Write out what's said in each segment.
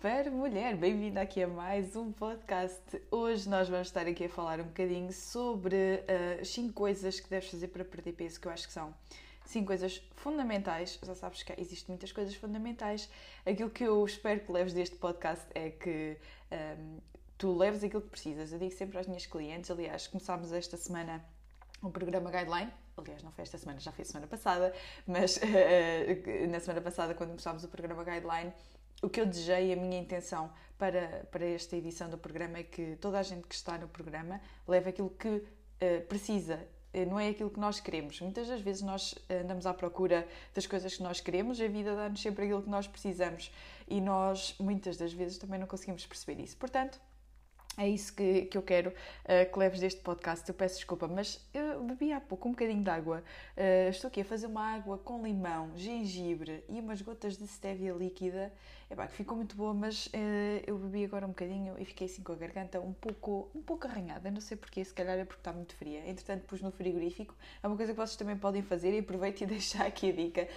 Super mulher! Bem-vinda aqui a mais um podcast. Hoje nós vamos estar aqui a falar um bocadinho sobre as uh, 5 coisas que deves fazer para perder peso, que eu acho que são 5 coisas fundamentais. Já sabes que existem muitas coisas fundamentais. Aquilo que eu espero que leves deste podcast é que um, ehm, tu leves aquilo que precisas. Eu digo sempre às minhas clientes, aliás, começámos esta semana um programa Guideline. Aliás, não foi esta semana, já foi semana passada, mas uh, na semana passada, quando começámos o programa Guideline, o que eu desejei, a minha intenção para, para esta edição do programa é que toda a gente que está no programa leve aquilo que uh, precisa, uh, não é aquilo que nós queremos. Muitas das vezes nós andamos à procura das coisas que nós queremos, a vida dá-nos sempre aquilo que nós precisamos e nós, muitas das vezes, também não conseguimos perceber isso. Portanto, é isso que, que eu quero uh, que leves deste podcast. Eu peço desculpa, mas eu bebi há pouco um bocadinho de água. Uh, estou aqui a fazer uma água com limão, gengibre e umas gotas de stevia líquida Epá, que ficou muito boa, mas uh, eu bebi agora um bocadinho e fiquei assim com a garganta um pouco, um pouco arranhada. Não sei porquê, se calhar é porque está muito fria. Entretanto, pus no frigorífico. É uma coisa que vocês também podem fazer e aproveito e deixar aqui a dica.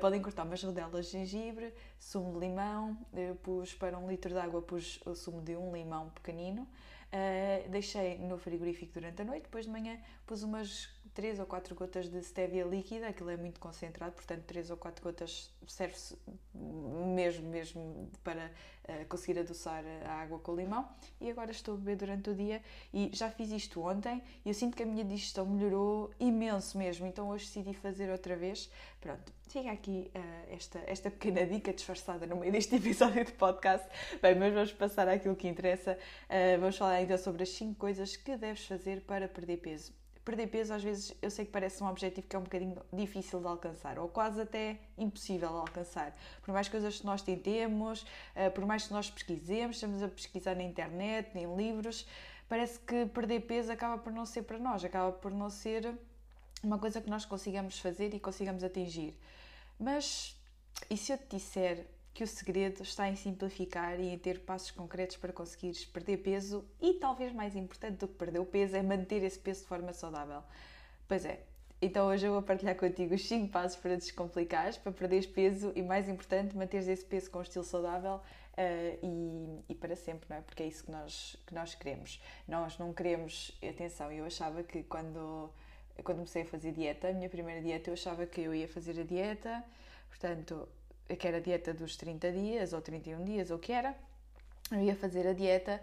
Podem cortar umas rodelas de gengibre, sumo de limão. Eu pus para um litro de água, pus o sumo de um limão pequenino. Uh, deixei no frigorífico durante a noite, depois de manhã pus umas 3 ou 4 gotas de stevia líquida, aquilo é muito concentrado, portanto 3 ou 4 gotas serve-se mesmo, mesmo para uh, conseguir adoçar a água com limão. E agora estou a beber durante o dia e já fiz isto ontem e eu sinto que a minha digestão melhorou imenso mesmo, então hoje decidi fazer outra vez. Pronto, fica aqui uh, esta, esta pequena dica disfarçada no meio deste episódio de podcast. Bem, mas vamos passar àquilo que interessa. Uh, vamos falar ainda sobre as 5 coisas que deves fazer para perder peso perder peso às vezes eu sei que parece um objetivo que é um bocadinho difícil de alcançar ou quase até impossível de alcançar. Por mais coisas que nós tentemos, eh, por mais que nós pesquisemos, estamos a pesquisar na internet, em livros, parece que perder peso acaba por não ser para nós, acaba por não ser uma coisa que nós consigamos fazer e consigamos atingir. Mas e se eu te disser que o segredo está em simplificar e em ter passos concretos para conseguires perder peso e, talvez mais importante do que perder o peso, é manter esse peso de forma saudável. Pois é, então hoje eu vou partilhar contigo os 5 passos para descomplicares, para perderes peso e, mais importante, manteres esse peso com um estilo saudável uh, e, e, para sempre, não é? Porque é isso que nós, que nós queremos. Nós não queremos, atenção, eu achava que quando, quando comecei a fazer dieta, a minha primeira dieta, eu achava que eu ia fazer a dieta, portanto, que era a dieta dos 30 dias ou 31 dias, ou o que era. Eu ia fazer a dieta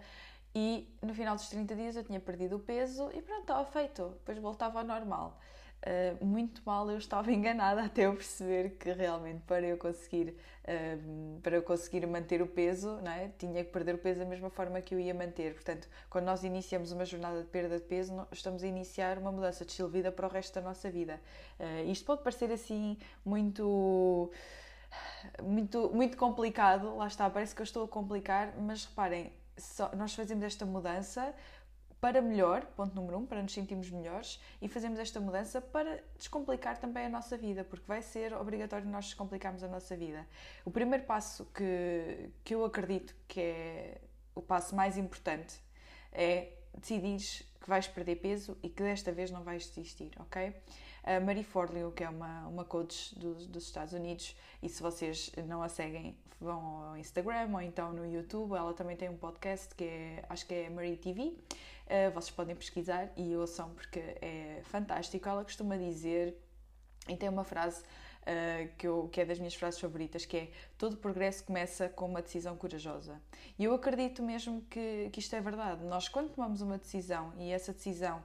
e no final dos 30 dias eu tinha perdido o peso e pronto, estava feito. Depois voltava ao normal. Uh, muito mal eu estava enganada até eu perceber que realmente para eu conseguir uh, para eu conseguir manter o peso não é? tinha que perder o peso da mesma forma que eu ia manter portanto quando nós iniciamos uma jornada de perda de peso estamos a iniciar uma mudança de estilo de vida para o resto da nossa vida uh, isto pode parecer assim muito muito, muito complicado, lá está, parece que eu estou a complicar, mas reparem, só, nós fazemos esta mudança para melhor, ponto número um, para nos sentirmos melhores, e fazemos esta mudança para descomplicar também a nossa vida, porque vai ser obrigatório nós descomplicarmos a nossa vida. O primeiro passo que, que eu acredito que é o passo mais importante é decidir que vais perder peso e que desta vez não vais desistir, ok? A Marie Forleo, que é uma, uma coach dos, dos Estados Unidos, e se vocês não a seguem, vão ao Instagram ou então no YouTube. Ela também tem um podcast que é, acho que é Marie TV. Uh, eh, vocês podem pesquisar e ouçam porque é fantástico. Ela costuma dizer, e tem uma frase Uh, que, eu, que, é das minhas frases favoritas, que é todo progresso começa com uma decisão corajosa. E eu acredito mesmo que, que isto é verdade. Nós, quando tomamos uma decisão e essa decisão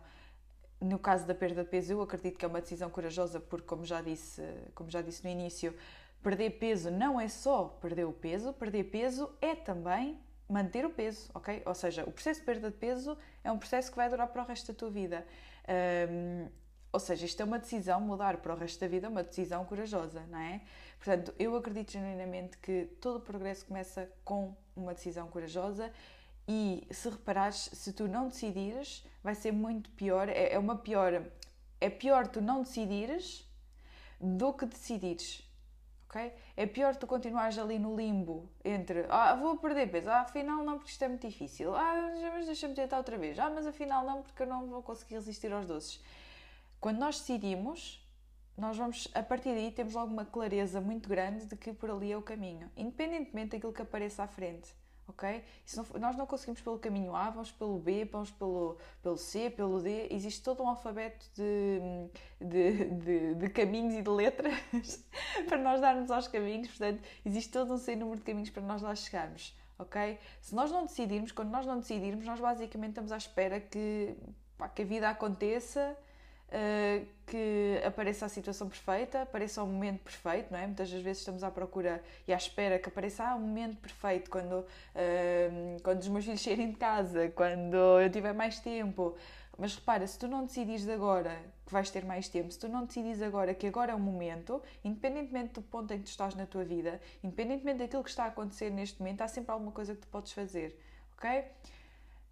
no caso da perda de peso, eu acredito que é uma decisão corajosa, porque, como já disse, como já disse no início, perder peso não é só perder o peso, perder peso é também manter o peso, ok? Ou seja, o processo de perda de peso é um processo que vai durar para o resto da tua vida. Um, Ou seja, isto é uma decisão, mudar para o resto da vida é uma decisão corajosa, não é? Portanto, eu acredito genuinamente que todo o progresso começa com uma decisão corajosa e se reparares, se tu não decidires, vai ser muito pior, é, é uma pior, é pior tu não decidires do que decidires. Okay? É pior tu continuares ali no limbo entre ah, vou perder peso, ah, afinal não, porque isto é muito difícil, ah, mas deixa-me tentar outra vez, ah, mas afinal não, porque eu não vou conseguir resistir aos doces. Quando nós decidimos, nós vamos, a partir daí, temos logo uma clareza muito grande de que por ali é o caminho, independentemente daquilo que apareça à frente ok? Não, nós não conseguimos pelo caminho A, vamos pelo B, vamos pelo, pelo C, pelo D. Existe todo um alfabeto de, de, de, de caminhos e de letras para nós darmos aos caminhos, portanto, existe todo um sem número de caminhos para nós lá chegarmos, ok? Se nós não decidirmos, quando nós não decidirmos, nós basicamente estamos à espera que, pá, que a vida aconteça uh, que apareça a situação perfeita, apareça o momento perfeito, não é? Muitas das vezes estamos à procura e à espera que apareça ah, o momento perfeito, quando, uh, quando os meus filhos saírem de casa, quando eu tiver mais tempo. Mas repara, se tu não decidires agora que vais ter mais tempo, se tu não decidires agora que agora é o momento, independentemente do ponto em que tu estás na tua vida, independentemente daquilo que está a acontecer neste momento, há sempre alguma coisa que tu podes fazer, ok?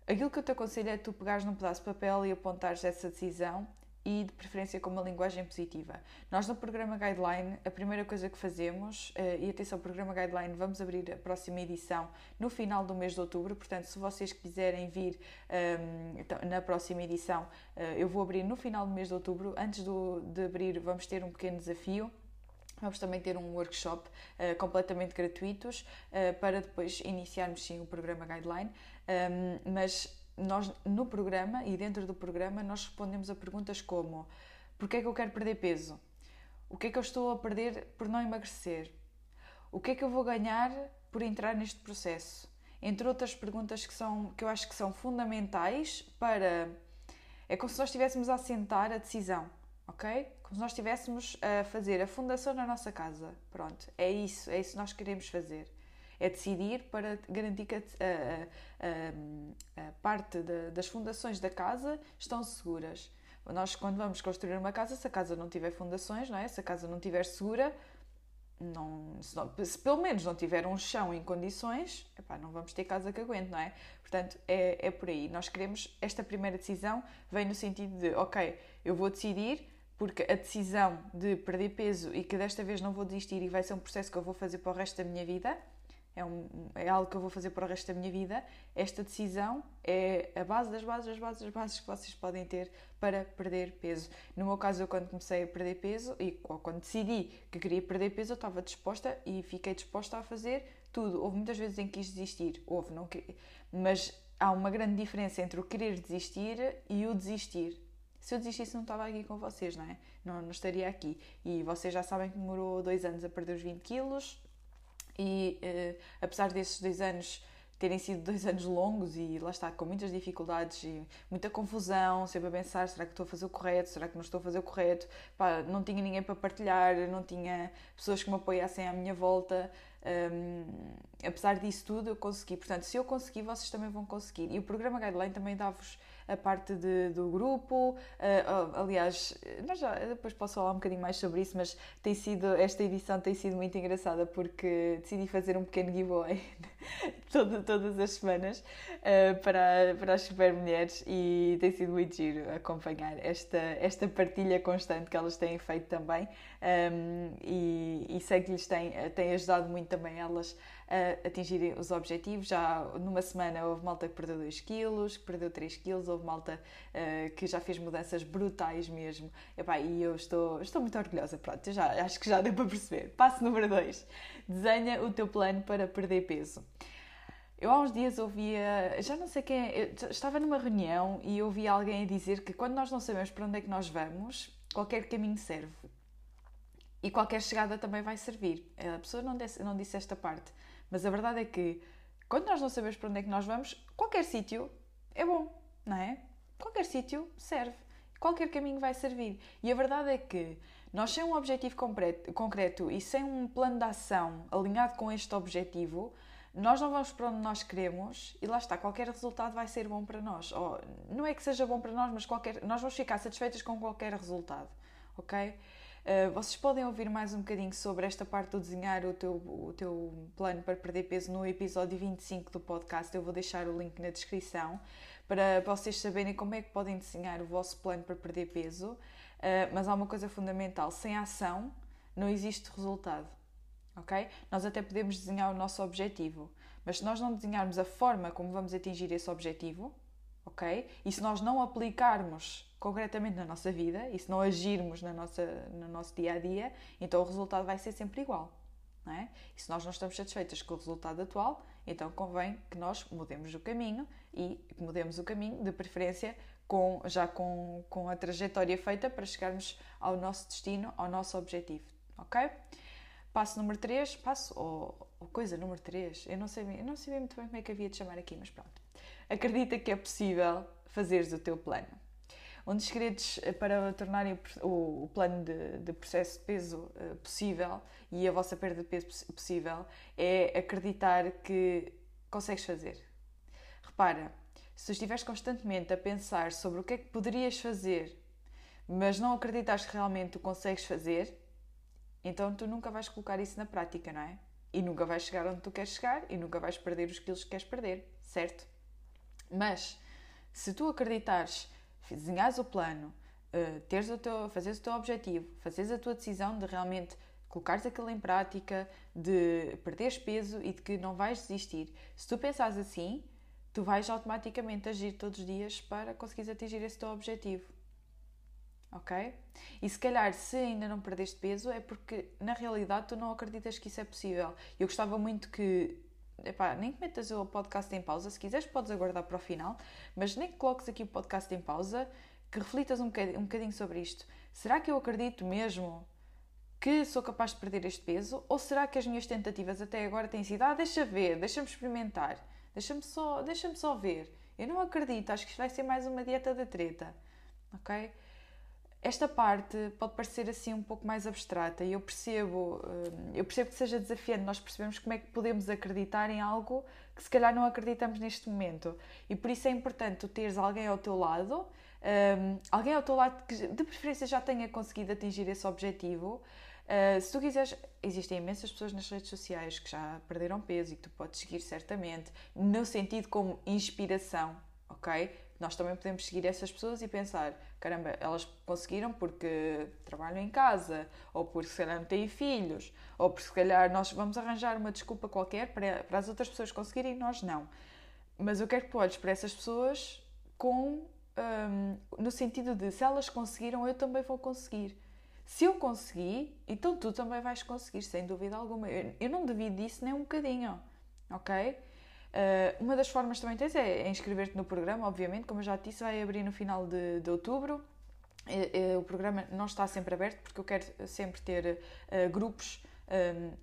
Aquilo que eu te aconselho é tu pegares num pedaço de papel e apontares essa decisão e de preferência com uma linguagem positiva. Nós no programa Guideline, a primeira coisa que fazemos, eh, e atenção, o programa Guideline, vamos abrir a próxima edição no final do mês de outubro, portanto, se vocês quiserem vir ehm, na próxima edição, eh, eu vou abrir no final do mês de outubro. Antes de abrir, vamos ter um pequeno desafio. Vamos também ter um workshop uh, completamente gratuitos uh, para depois iniciarmos sim o programa Guideline. Um, ehm, mas nós no programa e dentro do programa nós respondemos a perguntas como porquê é que eu quero perder peso? O que é que eu estou a perder por não emagrecer? O que é que eu vou ganhar por entrar neste processo? Entre outras perguntas que, são, que eu acho que são fundamentais para. É como se nós estivéssemos a assentar a decisão, ok? Como se nós estivéssemos a fazer a fundação na nossa casa. Pronto, é isso, é isso que nós queremos fazer é decidir para garantir que a, a, a, a parte de, das fundações da casa estão seguras. Nós, quando vamos construir uma casa, se a casa não tiver fundações, não é? se a casa não estiver segura, não, se, não, se, pelo menos não tiver um chão em condições, epá, não vamos ter casa que aguente, não é? Portanto, é, é por aí. Nós queremos, esta primeira decisão vem no sentido de, ok, eu vou decidir, porque a decisão de perder peso e que desta vez não vou desistir e vai ser um processo que eu vou fazer para o resto da minha vida, é, um, é algo que eu vou fazer para o resto da minha vida. Esta decisão é a base das bases, das bases, das bases que vocês podem ter para perder peso. No meu caso, eu quando comecei a perder peso e quando decidi que queria perder peso, eu estava disposta e fiquei disposta a fazer tudo. Houve muitas vezes em que quis desistir, houve, não. Mas há uma grande diferença entre o querer desistir e o desistir. Se eu desistisse, não estava aqui com vocês, não é? Não, não estaria aqui. E vocês já sabem que demorou dois anos a perder os 20 quilos e uh, apesar desses dois anos terem sido dois anos longos e lá está, com muitas dificuldades e muita confusão, sempre a pensar, será que estou a fazer o correto, será que não estou a fazer o correto, Pá, não tinha ninguém para partilhar, não tinha pessoas que me apoiassem à minha volta, um, apesar disso tudo eu consegui, portanto se eu consegui vocês também vão conseguir. E o programa Guideline também dá-vos a parte de, do grupo. Uh, aliás, nós já, depois posso falar um bocadinho mais sobre isso, mas tem sido, esta edição tem sido muito engraçada porque decidi fazer um pequeno giveaway todo, todas as semanas uh, para, para as super mulheres e tem sido muito giro acompanhar esta, esta partilha constante que elas têm feito também um, e, e sei que lhes tem, tem ajudado muito também elas a atingirem os objetivos. Já numa semana houve malta que perdeu 2 quilos, que perdeu 3 quilos, houve malta uh, que já fez mudanças brutais mesmo. E eu estou, estou muito orgulhosa, pronto, já, acho que já deu para perceber. Passo número 2. Desenha o teu plano para perder peso. Eu há uns dias ouvia, já não sei quem, estava numa reunião e ouvi alguém dizer que quando nós não sabemos para onde é que nós vamos, qualquer caminho serve. E qualquer chegada também vai servir. A pessoa não disse, não disse esta parte, mas a verdade é que quando nós não sabemos para onde é que nós vamos, qualquer sítio é bom, não é? Qualquer sítio serve. Qualquer caminho vai servir. E a verdade é que nós, sem um objetivo concreto, e sem um plano de ação alinhado com este objetivo, nós não vamos para onde nós queremos e lá está, qualquer resultado vai ser bom para nós. Ou, não é que seja bom para nós, mas qualquer, nós vamos ficar satisfeitas com qualquer resultado, ok? Uh, vocês podem ouvir mais um bocadinho sobre esta parte do desenhar o teu, o teu plano para perder peso no episódio 25 do podcast. Eu vou deixar o link na descrição para vocês saberem como é que podem desenhar o vosso plano para perder peso. Uh, mas há uma coisa fundamental: sem ação não existe resultado ok? Nós até podemos desenhar o nosso objetivo, mas se nós não desenharmos a forma como vamos atingir esse objetivo, ok? E se nós não aplicarmos concretamente na nossa vida e se não agirmos na nossa, no nosso dia a dia, então o resultado vai ser sempre igual. É? E se nós não estamos satisfeitas com o resultado atual, então convém que nós mudemos o caminho e mudemos o caminho, de preferência com, já com, com a trajetória feita para chegarmos ao nosso destino, ao nosso objetivo. Ok? Passo número 3, passo, ou, ou, coisa número 3, eu não, sei, eu não sabia muito bem como é que havia de chamar aqui, mas pronto. Acredita que é possível fazeres o teu plano. Um dos segredos eh, para tornarem o, o plano de, de, processo de peso uh, possível e a vossa perda de peso possível é acreditar que consegues fazer. Repara, se estiveres constantemente a pensar sobre o que é que poderias fazer, mas não acreditas que realmente tu consegues fazer, então tu nunca vais colocar isso na prática, não é? E nunca vais chegar onde tu queres chegar e nunca vais perder os quilos que queres perder, certo? Mas se tu acreditares, desenhares o plano, uh, teres o teu, fazeres o teu objetivo, fazeres a tua decisão de realmente colocares aquilo em prática, de perderes peso e de que não vais desistir, se tu pensares assim, tu vais automaticamente agir todos os dias para conseguires atingir esse teu objetivo ok? E se calhar, se ainda não perdeste peso, é porque na realidade tu não acreditas que isso é possível. Eu gostava muito que. Epá, nem que metas o podcast em pausa, se quiseres podes aguardar para o final, mas nem que coloques aqui o podcast em pausa, que reflitas um bocadinho, um bocadinho sobre isto. Será que eu acredito mesmo que sou capaz de perder este peso? Ou será que as minhas tentativas até agora têm sido, ah, deixa ver, deixa-me experimentar, deixa-me só, deixa só ver. Eu não acredito, acho que isto vai ser mais uma dieta da treta, ok? Esta parte pode parecer assim um pouco mais abstrata e eu percebo, hum, eu percebo que seja desafiante nós percebemos como é que podemos acreditar em algo que se calhar não acreditamos neste momento. E por isso é importante tu teres alguém ao teu lado, um, alguém ao teu lado que de preferência já tenha conseguido atingir esse objetivo. Uh, se tu quiseres, existem imensas pessoas nas redes sociais que já perderam peso e que tu podes seguir certamente, no sentido como inspiração, ok? Nós também podemos seguir essas pessoas e pensar: caramba, elas conseguiram porque trabalham em casa, ou porque se calhar não têm filhos, ou porque se calhar nós vamos arranjar uma desculpa qualquer para, para as outras pessoas conseguirem e nós não. Mas eu quero que tu para essas pessoas com. Um, no sentido de se elas conseguiram, eu também vou conseguir. Se eu consegui, então tu também vais conseguir, sem dúvida alguma. Eu, eu não duvido disso nem um bocadinho, ok? Uh, uma das formas também tens é, inscrever-te no programa, obviamente, como eu já te disse, vai abrir no final de, de outubro. o programa não está sempre aberto porque eu quero sempre ter uh, grupos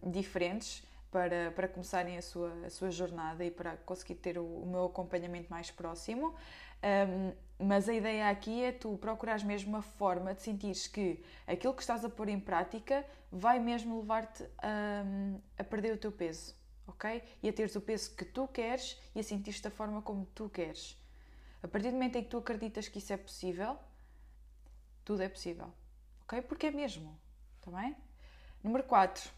um, diferentes para, para começarem a sua, a sua jornada e para conseguir ter o, o meu acompanhamento mais próximo. Um, mas a ideia aqui é tu procurares mesmo uma forma de sentires que aquilo que estás a pôr em prática vai mesmo levar-te a, a perder o teu peso ok? E a teres o peso que tu queres e a sentir-te da forma como tu queres. A partir do momento em que tu acreditas que isso é possível, tudo é possível, ok? Porque é mesmo, está bem? Número 4,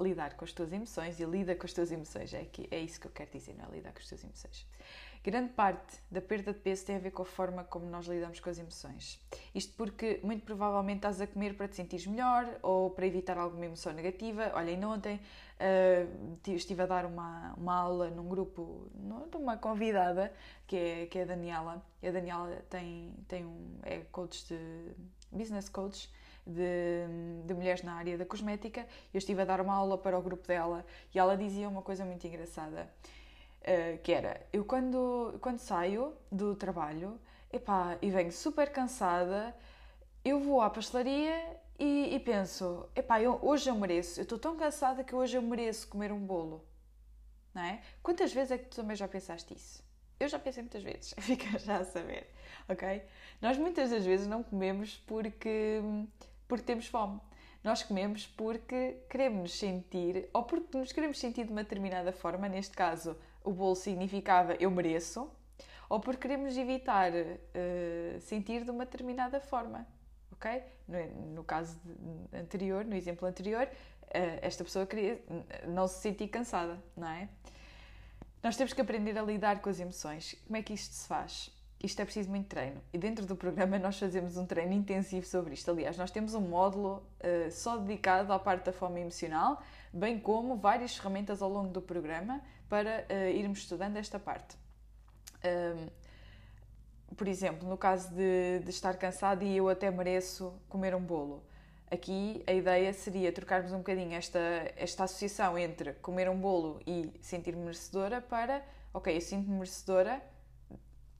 lidar com as tuas emoções e lida com as tuas emoções. É, que, é isso que eu quero dizer, não é? Lidar com as tuas emoções. Grande parte da perda de peso tem a ver com a forma como nós lidamos com as emoções. Isto porque muito provavelmente estás a comer para te sentires melhor ou para evitar alguma emoção negativa. Olha, ainda ontem uh, estive a dar uma, uma aula num grupo de uma convidada que é, que é a Daniela. E a Daniela tem, tem um, é coach de business coach de, de, mulheres na área da cosmética. Eu estive a dar uma aula para o grupo dela e ela dizia uma coisa muito engraçada. Uh, que era, eu quando, quando saio do trabalho epá, e venho super cansada, eu vou à pastelaria e, e penso, epá, eu, hoje eu mereço, eu estou tão cansada que hoje eu mereço comer um bolo. Não é? Quantas vezes é que tu também já pensaste isso? Eu já pensei muitas vezes, fica já a saber, ok? Nós muitas das vezes não comemos porque, porque temos fome. Nós comemos porque queremos nos sentir, ou porque nos queremos sentir de uma determinada forma, neste caso o bolo significava eu mereço, ou porque queremos evitar uh, sentir de uma determinada forma, ok? No, no caso anterior, no exemplo anterior, uh, esta pessoa queria não se sentir cansada, não é? Nós temos que aprender a lidar com as emoções. Como é que isto se faz? Isto é preciso muito treino. E dentro do programa nós fazemos um treino intensivo sobre isto. Aliás, nós temos um módulo uh, só dedicado à parte da fome emocional, bem como várias ferramentas ao longo do programa para uh, irmos estudando esta parte. Um, por exemplo, no caso de, de, estar cansado e eu até mereço comer um bolo. Aqui a ideia seria trocarmos um bocadinho esta, esta associação entre comer um bolo e sentir-me merecedora para, ok, eu sinto-me merecedora,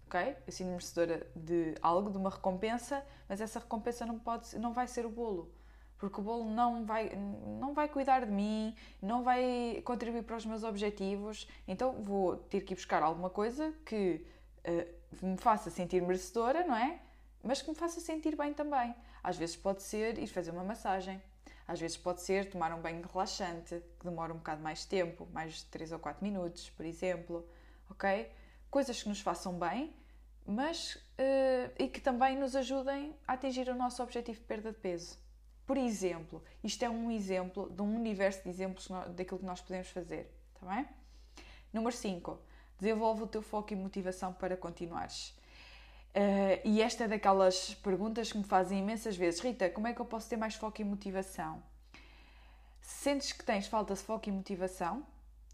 ok, eu sinto-me merecedora de algo, de uma recompensa, mas essa recompensa não, pode, não vai ser o bolo porque o bolo não vai, não vai cuidar de mim, não vai contribuir para os meus objetivos, então vou ter que ir buscar alguma coisa que uh, me faça sentir merecedora, não é? Mas que me faça sentir bem também. Às vezes pode ser ir fazer uma massagem, às vezes pode ser tomar um banho relaxante, que demora um bocado mais tempo, mais de 3 ou 4 minutos, por exemplo, ok? Coisas que nos façam bem, mas uh, e que também nos ajudem a atingir o nosso objetivo de perda de peso. Por exemplo, isto é um exemplo de um universo de exemplos daquilo que nós podemos fazer, está bem? Número 5. Desenvolve o teu foco e motivação para continuares. Uh, e esta é daquelas perguntas que me fazem imensas vezes. Rita, como é que eu posso ter mais foco e motivação? Sentes que tens falta de foco e motivação,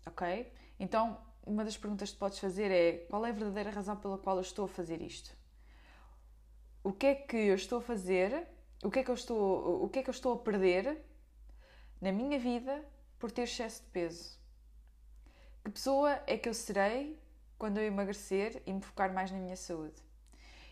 ok? Então, uma das perguntas que podes fazer é qual é a verdadeira razão pela qual eu estou a fazer isto? O que é que eu estou a fazer o que é que eu estou, o que é que eu estou a perder na minha vida por ter excesso de peso? Que pessoa é que eu serei quando eu emagrecer e me focar mais na minha saúde?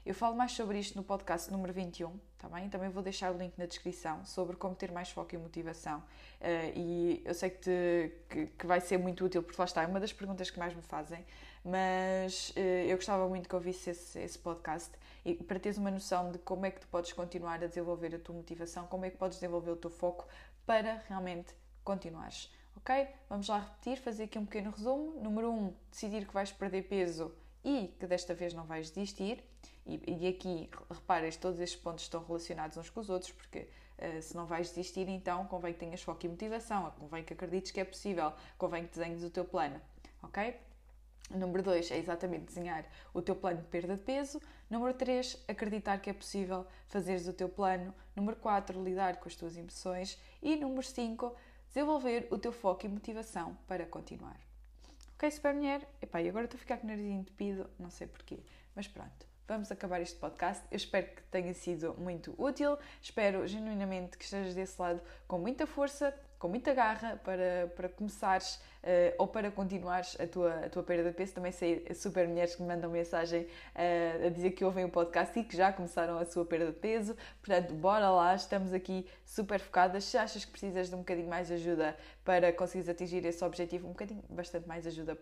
Eu falo mais sobre isto no podcast número 21, tá bem? Também vou deixar o link na descrição sobre como ter mais foco e motivação. Uh, e eu sei que, te, que, que, vai ser muito útil, porque lá está, é uma das perguntas que mais me fazem, mas uh, eu gostava muito que ouvisse esse, esse podcast e para teres uma noção de como é que tu podes continuar a desenvolver a tua motivação, como é que podes desenvolver o teu foco para realmente continuares. Ok? Vamos lá repetir, fazer aqui um pequeno resumo. Número 1, um, decidir que vais perder peso e que desta vez não vais desistir. E, e aqui, reparas, todos estes pontos estão relacionados uns com os outros, porque uh, se não vais desistir, então convém que tenhas foco e motivação, convém que acredites que é possível, convém que desenhes o teu plano. Ok? Número 2 é exatamente desenhar o teu plano de perda de peso. Número 3, acreditar que é possível fazeres o teu plano. Número 4, lidar com as tuas emoções. E número 5, desenvolver o teu foco e motivação para continuar. Ok, super mulher? Epá, e agora estou a ficar com o nariz entupido, não sei porquê, mas pronto. Vamos acabar este podcast. Eu espero que tenha sido muito útil. Espero genuinamente que estejas desse lado com muita força, com muita garra para, para começares uh, ou para continuares a tua, a tua perda de peso. Também sei super mulheres que me mandam mensagem uh, a dizer que ouvem o podcast e que já começaram a sua perda de peso. Portanto, bora lá, estamos aqui super focadas. Se achas que precisas de um bocadinho mais de ajuda para conseguires atingir esse objetivo, um bocadinho, bastante mais ajuda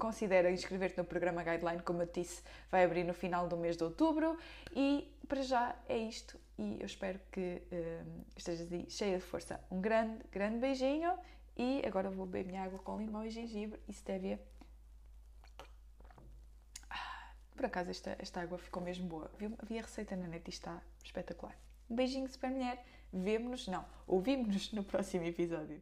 considera inscrever-te no programa Guideline, como eu te disse, vai abrir no final do mês de outubro. E para já é isto e eu espero que uh, estejas aí cheia de força. Um grande, grande beijinho e agora vou beber minha água com limão e gengibre e stevia. Ah, por acaso esta, esta água ficou mesmo boa. Vi, vi a receita na net e está espetacular. Um beijinho, super mulher. Vemo-nos, não, ouvimos-nos no próximo episódio.